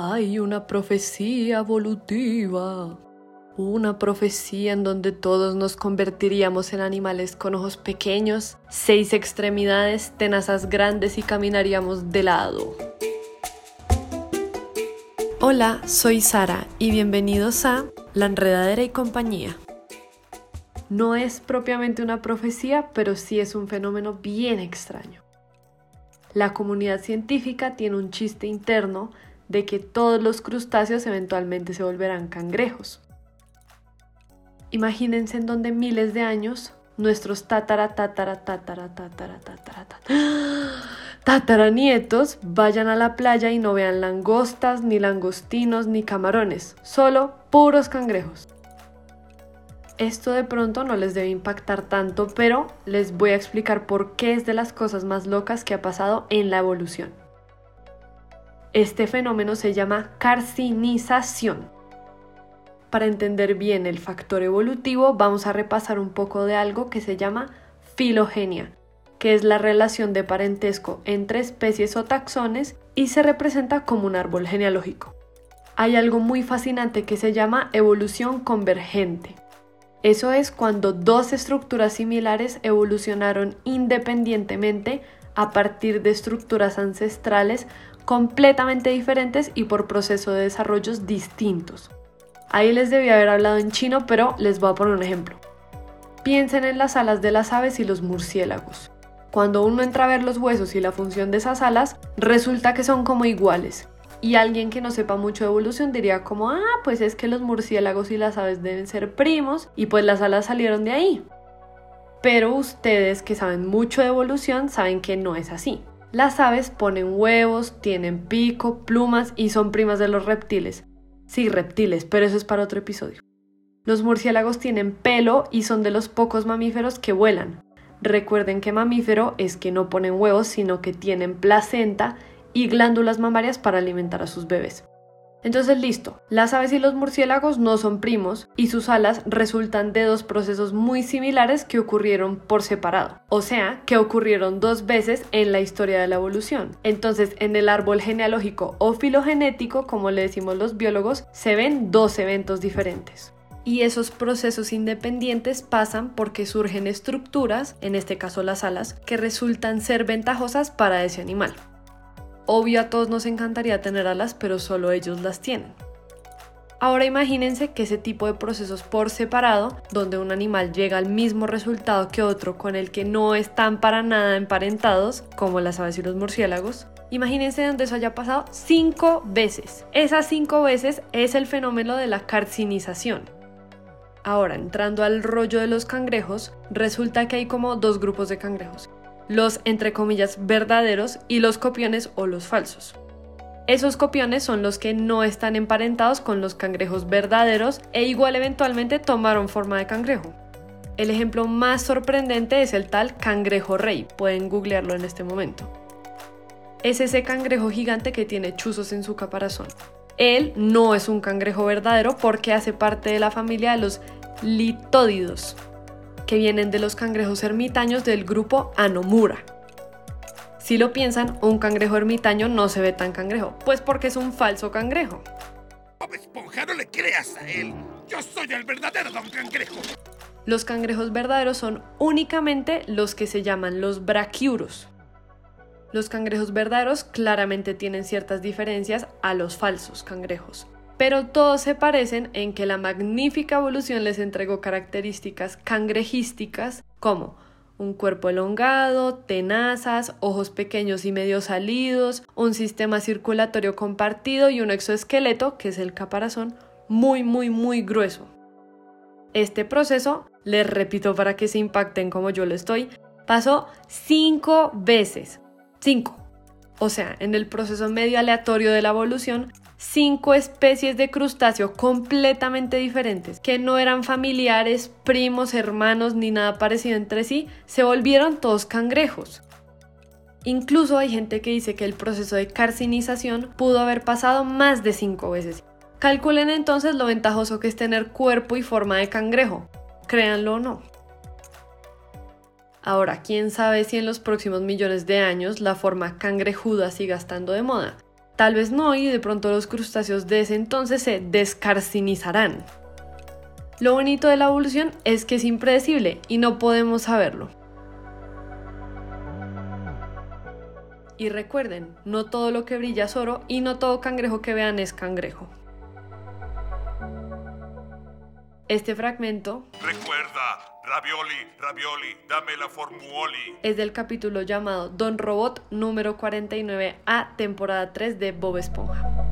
Hay una profecía evolutiva. Una profecía en donde todos nos convertiríamos en animales con ojos pequeños, seis extremidades, tenazas grandes y caminaríamos de lado. Hola, soy Sara y bienvenidos a La Enredadera y compañía. No es propiamente una profecía, pero sí es un fenómeno bien extraño. La comunidad científica tiene un chiste interno de que todos los crustáceos eventualmente se volverán cangrejos. Imagínense en donde miles de años nuestros tatara tatara tatara tatara tatara tataranietos vayan a la playa y no vean langostas, ni langostinos, ni camarones, solo puros cangrejos. Esto de pronto no les debe impactar tanto, pero les voy a explicar por qué es de las cosas más locas que ha pasado en la evolución. Este fenómeno se llama carcinización. Para entender bien el factor evolutivo, vamos a repasar un poco de algo que se llama filogenia, que es la relación de parentesco entre especies o taxones y se representa como un árbol genealógico. Hay algo muy fascinante que se llama evolución convergente. Eso es cuando dos estructuras similares evolucionaron independientemente a partir de estructuras ancestrales completamente diferentes y por proceso de desarrollos distintos. Ahí les debía haber hablado en chino, pero les voy a poner un ejemplo. Piensen en las alas de las aves y los murciélagos. Cuando uno entra a ver los huesos y la función de esas alas, resulta que son como iguales, y alguien que no sepa mucho de evolución diría como, ah, pues es que los murciélagos y las aves deben ser primos y pues las alas salieron de ahí. Pero ustedes que saben mucho de evolución saben que no es así. Las aves ponen huevos, tienen pico, plumas y son primas de los reptiles. Sí, reptiles, pero eso es para otro episodio. Los murciélagos tienen pelo y son de los pocos mamíferos que vuelan. Recuerden que mamífero es que no ponen huevos, sino que tienen placenta y glándulas mamarias para alimentar a sus bebés. Entonces listo, las aves y los murciélagos no son primos y sus alas resultan de dos procesos muy similares que ocurrieron por separado, o sea, que ocurrieron dos veces en la historia de la evolución. Entonces en el árbol genealógico o filogenético, como le decimos los biólogos, se ven dos eventos diferentes. Y esos procesos independientes pasan porque surgen estructuras, en este caso las alas, que resultan ser ventajosas para ese animal. Obvio a todos nos encantaría tener alas, pero solo ellos las tienen. Ahora imagínense que ese tipo de procesos por separado, donde un animal llega al mismo resultado que otro con el que no están para nada emparentados, como las aves y los murciélagos, imagínense donde eso haya pasado cinco veces. Esas cinco veces es el fenómeno de la carcinización. Ahora, entrando al rollo de los cangrejos, resulta que hay como dos grupos de cangrejos los entre comillas verdaderos y los copiones o los falsos. Esos copiones son los que no están emparentados con los cangrejos verdaderos e igual eventualmente tomaron forma de cangrejo. El ejemplo más sorprendente es el tal cangrejo rey, pueden googlearlo en este momento. Es ese cangrejo gigante que tiene chuzos en su caparazón. Él no es un cangrejo verdadero porque hace parte de la familia de los litódidos, que vienen de los cangrejos ermitaños del grupo Anomura. Si lo piensan, un cangrejo ermitaño no se ve tan cangrejo, pues porque es un falso cangrejo. Esponja, no le creas a él. Yo soy el verdadero don cangrejo. Los cangrejos verdaderos son únicamente los que se llaman los brachiuros. Los cangrejos verdaderos claramente tienen ciertas diferencias a los falsos cangrejos pero todos se parecen en que la magnífica evolución les entregó características cangrejísticas como un cuerpo elongado, tenazas, ojos pequeños y medio salidos, un sistema circulatorio compartido y un exoesqueleto, que es el caparazón, muy, muy, muy grueso. Este proceso, les repito para que se impacten como yo lo estoy, pasó cinco veces. Cinco. O sea, en el proceso medio aleatorio de la evolución, cinco especies de crustáceo completamente diferentes, que no eran familiares, primos, hermanos ni nada parecido entre sí, se volvieron todos cangrejos. Incluso hay gente que dice que el proceso de carcinización pudo haber pasado más de cinco veces. Calculen entonces lo ventajoso que es tener cuerpo y forma de cangrejo, créanlo o no. Ahora, quién sabe si en los próximos millones de años la forma cangrejuda siga estando de moda Tal vez no y de pronto los crustáceos de ese entonces se descarcinizarán. Lo bonito de la evolución es que es impredecible y no podemos saberlo. Y recuerden, no todo lo que brilla es oro y no todo cangrejo que vean es cangrejo. Este fragmento Recuerda, ravioli, ravioli, dame la formuoli. es del capítulo llamado Don Robot número 49A, temporada 3 de Bob Esponja.